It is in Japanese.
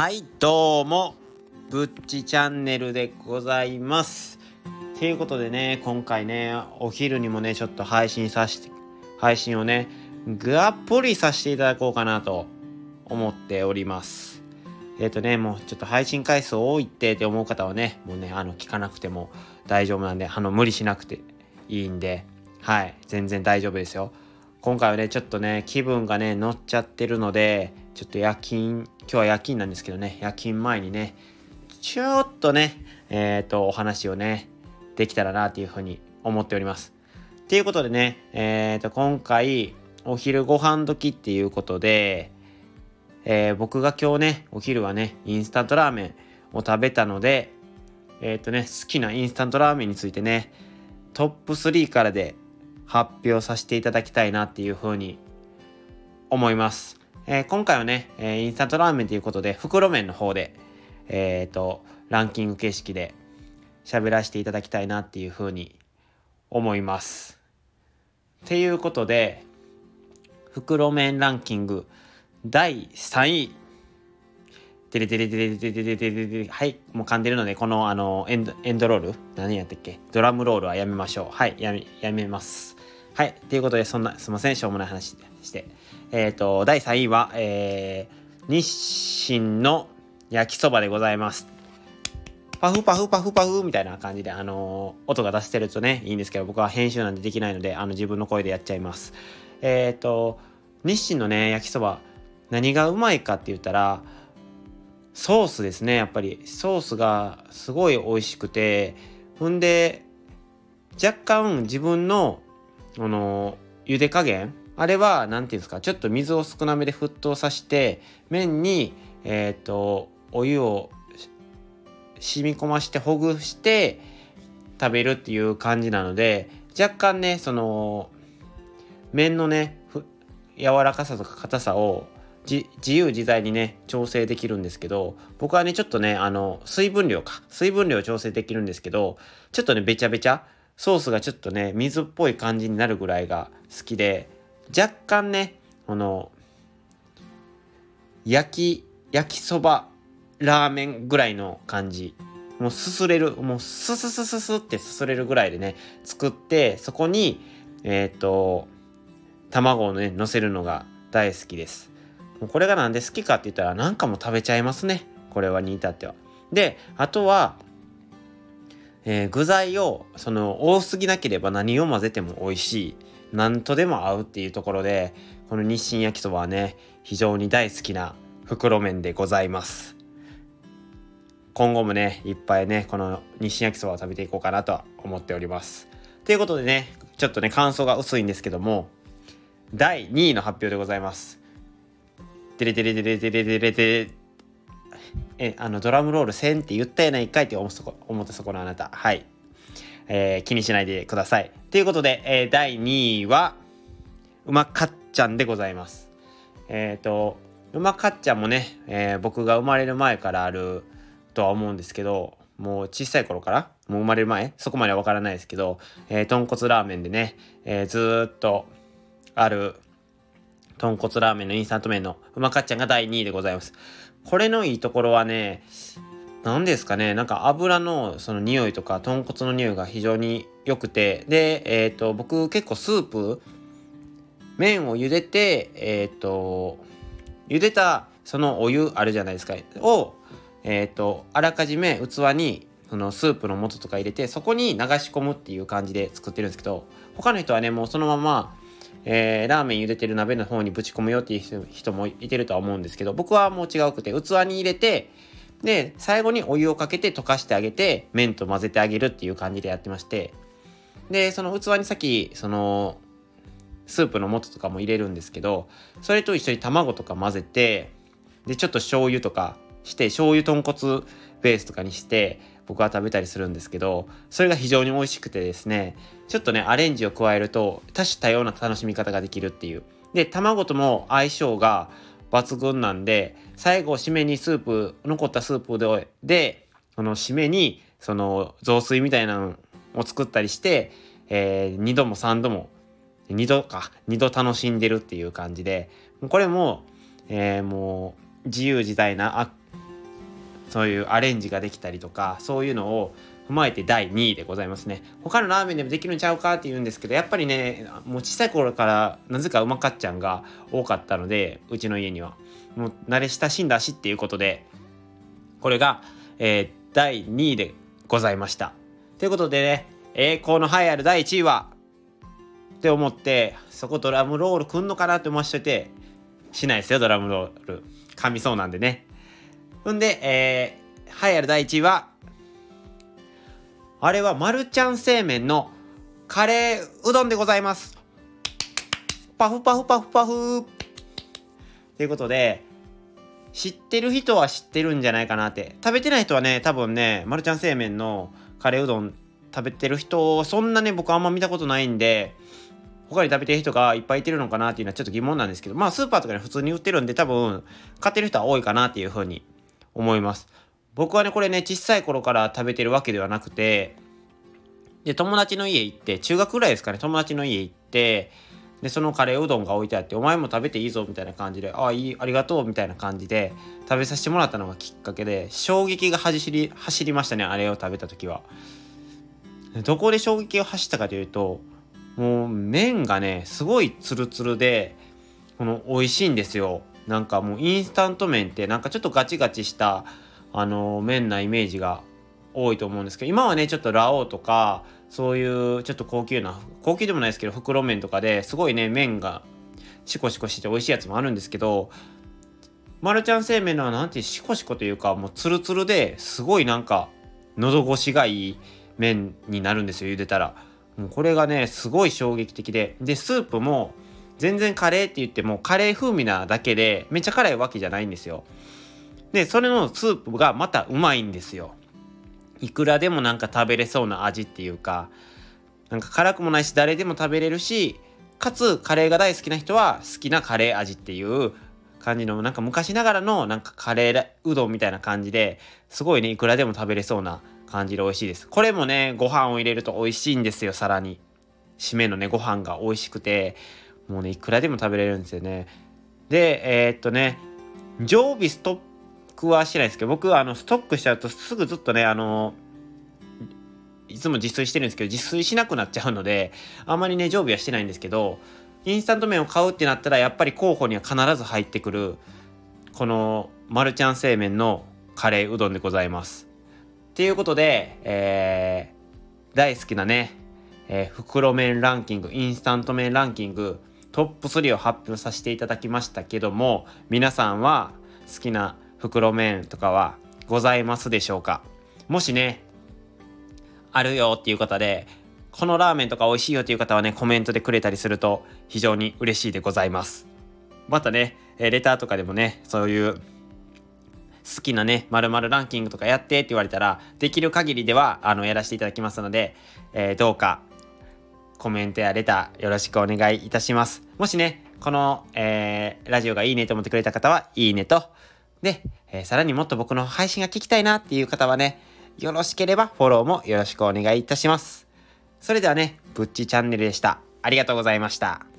はいどうもぶっちチャンネルでございます。ということでね今回ねお昼にもねちょっと配信させて配信をねがっぽりさせていただこうかなと思っております。えっ、ー、とねもうちょっと配信回数多いってって思う方はねもうねあの聞かなくても大丈夫なんであの無理しなくていいんではい全然大丈夫ですよ。今回はねちょっとね気分がね乗っちゃってるのでちょっと夜勤今日は夜勤なんですけどね夜勤前にねちょっとねえっ、ー、とお話をねできたらなっていうふうに思っております。ということでねえっ、ー、と今回お昼ご飯時っていうことで、えー、僕が今日ねお昼はねインスタントラーメンを食べたのでえっ、とね好きなインスタントラーメンについてねトップ3からで発表させていただきたいなっていうふうに思います。えー、今回はね、えー、インスタントラーメンということで、袋麺の方で、えっ、ー、と、ランキング形式で喋らせていただきたいなっていうふうに思います。っていうことで、袋麺ランキング第3位。てれてれてれてれてれてれてれはい、もう噛んでるので、このあのエンドエンドロール何やったっけ？ドラムロールはやめましょう。はい、やめ、やめます。はい。ということで、そんな、すいません、しょうもない話でして。えっ、ー、と、第3位は、えー、日清の焼きそばでございます。パフパフパフパフみたいな感じで、あのー、音が出してるとね、いいんですけど、僕は編集なんでできないので、あの、自分の声でやっちゃいます。えっ、ー、と、日清のね、焼きそば、何がうまいかって言ったら、ソースですね、やっぱり。ソースがすごい美味しくて、ほんで、若干自分のあの茹で加減。あれは何て言うんですかちょっと水を少なめで沸騰させて麺にえっ、ー、とお湯を染み込ましてほぐして食べるっていう感じなので若干ねその麺のね柔らかさとか硬さを自由自在にね調整できるんですけど僕はねちょっとねあの水分量か。水分量調整できるんですけどちょっとねべちゃべちゃソースがちょっとね水っぽい感じになるぐらいが好きで若干ねこの焼き焼きそばラーメンぐらいの感じ。もうすすれるもうスススススってすすれるぐらいでね作ってそこにえっ、ー、と卵をね乗せるのが大好きです。もうこれがなんで好きかって言ったら何かも食べちゃいますね。これはに至っては。であとはえー、具材をその多すぎなければ何を混ぜても美味しい何とでも合うっていうところでこの日清焼きそばはね非常に大好きな袋麺でございます。今後もねいっぱいねこの日清焼きそばを食べていこうかなとは思っております。ということでねちょっとね感想が薄いんですけども第2位の発表でございます。テレテレテレテレテレテレえ、あの、ドラムロール1000って言ったやないかいって思ったそこのあなた。はい。えー、気にしないでください。ということで、えー、第2位は、うまかっちゃんでございます。えっ、ー、と、うまかっちゃんもね、え、僕が生まれる前からあるとは思うんですけど、もう小さい頃からもう生まれる前？そこまではわからないですけど、えー、豚骨ラーメンでね、え、ずっとある豚骨ラーメンのインスタント麺のうまかっちゃんが第2位でございます。これのいいところはね、何ですかね、なんか油のその匂いとか豚骨の匂いが非常に良くて、で、えっ、ー、と、僕結構スープ、麺を茹でて、えっ、ー、と、茹でたそのお湯あるじゃないですか、を、えっ、ー、と、あらかじめ器にそのスープの素とか入れて、そこに流し込むっていう感じで作ってるんですけど、他の人はね、もうそのまま、えー、ラーメン茹でてる鍋の方にぶち込むよっていう人もいてるとは思うんですけど、僕はもう違うくて、器に入れて、で、最後にお湯をかけて溶かしてあげて、麺と混ぜてあげるっていう感じでやってまして、で、その器に先、その、スープの素とかも入れるんですけど、それと一緒に卵とか混ぜて、で、ちょっと醤油とかして、醤油豚骨ベースとかにして、僕は食べたりするんですけど、それが非常に美味しくてですね、ちょっとね、アレンジを加えると多種多様な楽しみ方ができるっていう。で、卵とも相性が抜群なんで、最後締めにスープ、残ったスープで、で、その締めに、その雑炊みたいなのを作ったりして、えー、2度も3度も、2度か、2度楽しんでるっていう感じで、これも、えー、もう自由自在なそういうアレンジができたりとかそういうのを踏まえて第2位でございますね。他のラーメンでもできるんちゃうかって言うんですけどやっぱりねもう小さい頃からなぜかうまかっちゃんが多かったのでうちの家には。もう慣れ親しんだしっていうことでこれが、えー、第2位でございました。ということでね栄光の栄えある第1位はって思ってそこドラムロールくんのかなって思わせててしないですよドラムロール。噛みそうなんでね。ほんでえー、栄えある第1位はあれはマルちゃん製麺のカレーうどんでございます。パフパフパフパフということで、知ってる人は知ってるんじゃないかなって。食べてない人はね、多分ね、マルちゃん製麺のカレーうどん食べてる人、そんなね、僕あんま見たことないんで、他に食べてる人がいっぱいいてるのかなっていうのはちょっと疑問なんですけど、まあスーパーとかに普通に売ってるんで多分買ってる人は多いかなっていうふうに思います。僕はね、これね、小さい頃から食べてるわけではなくて、で、友達の家行って、中学ぐらいですかね、友達の家行って、で、そのカレーうどんが置いてあって、お前も食べていいぞ、みたいな感じで、ああ、いい、ありがとう、みたいな感じで、食べさせてもらったのがきっかけで、衝撃が走り、走りましたね、あれを食べた時は。どこで衝撃が走ったかというと、もう麺がね、すごいツルツルで、この美味しいんですよ。なんかもうインスタント麺ってなんかちょっとガチガチしたあの麺なイメージが多いと思うんですけど今はねちょっとラオウとかそういうちょっと高級な高級でもないですけど袋麺とかですごいね麺がシコシコしてて美味しいやつもあるんですけどマルちゃん製麺のはなんてシコシコというかもうツルツルですごいなんか喉越しがいい麺になるんですよ茹でたら。もうこれがねすごい衝撃的で。でスープも全然カレーって言ってもカレー風味なだけでめっちゃ辛いわけじゃないんですよ。で、それのスープがまたうまいんですよ。いくらでもなんか食べれそうな味っていうか、なんか辛くもないし誰でも食べれるし、かつカレーが大好きな人は好きなカレー味っていう感じのなんか昔ながらのなんかカレーうどんみたいな感じですごいねいくらでも食べれそうな感じで美味しいです。これもねご飯を入れると美味しいんですよさらに。締めのねご飯が美味しくて。もうねいくらでも食べれるんですよねでえー、っとね常備ストッ僕はしてないですけど、僕はあのストックしちゃうとすぐずっとね、あの、いつも自炊してるんですけど、自炊しなくなっちゃうので、あんまりね、常備はしてないんですけど、インスタント麺を買うってなったら、やっぱり候補には必ず入ってくる、このマルちゃん製麺のカレーうどんでございます。っていうことで、えー、大好きなね、えー、袋麺ランキング、インスタント麺ランキング、トップ3を発表させていただきましたけども、皆さんは好きな袋麺とかはございますでしょうか？もしね、あるよっていう方で、このラーメンとか美味しいよっていう方はね、コメントでくれたりすると非常に嬉しいでございます。またね、レターとかでもね、そういう好きなね、まるランキングとかやってって言われたら、できる限りでは、あの、やらせていただきますので、えー、どうか、コメントやレターよろしくお願いいたします。もしね、この、えー、ラジオがいいねと思ってくれた方は、いいねと、で、えー、さらにもっと僕の配信が聞きたいなっていう方はね、よろしければフォローもよろしくお願いいたします。それではね、ぶっちチャンネルでした。ありがとうございました。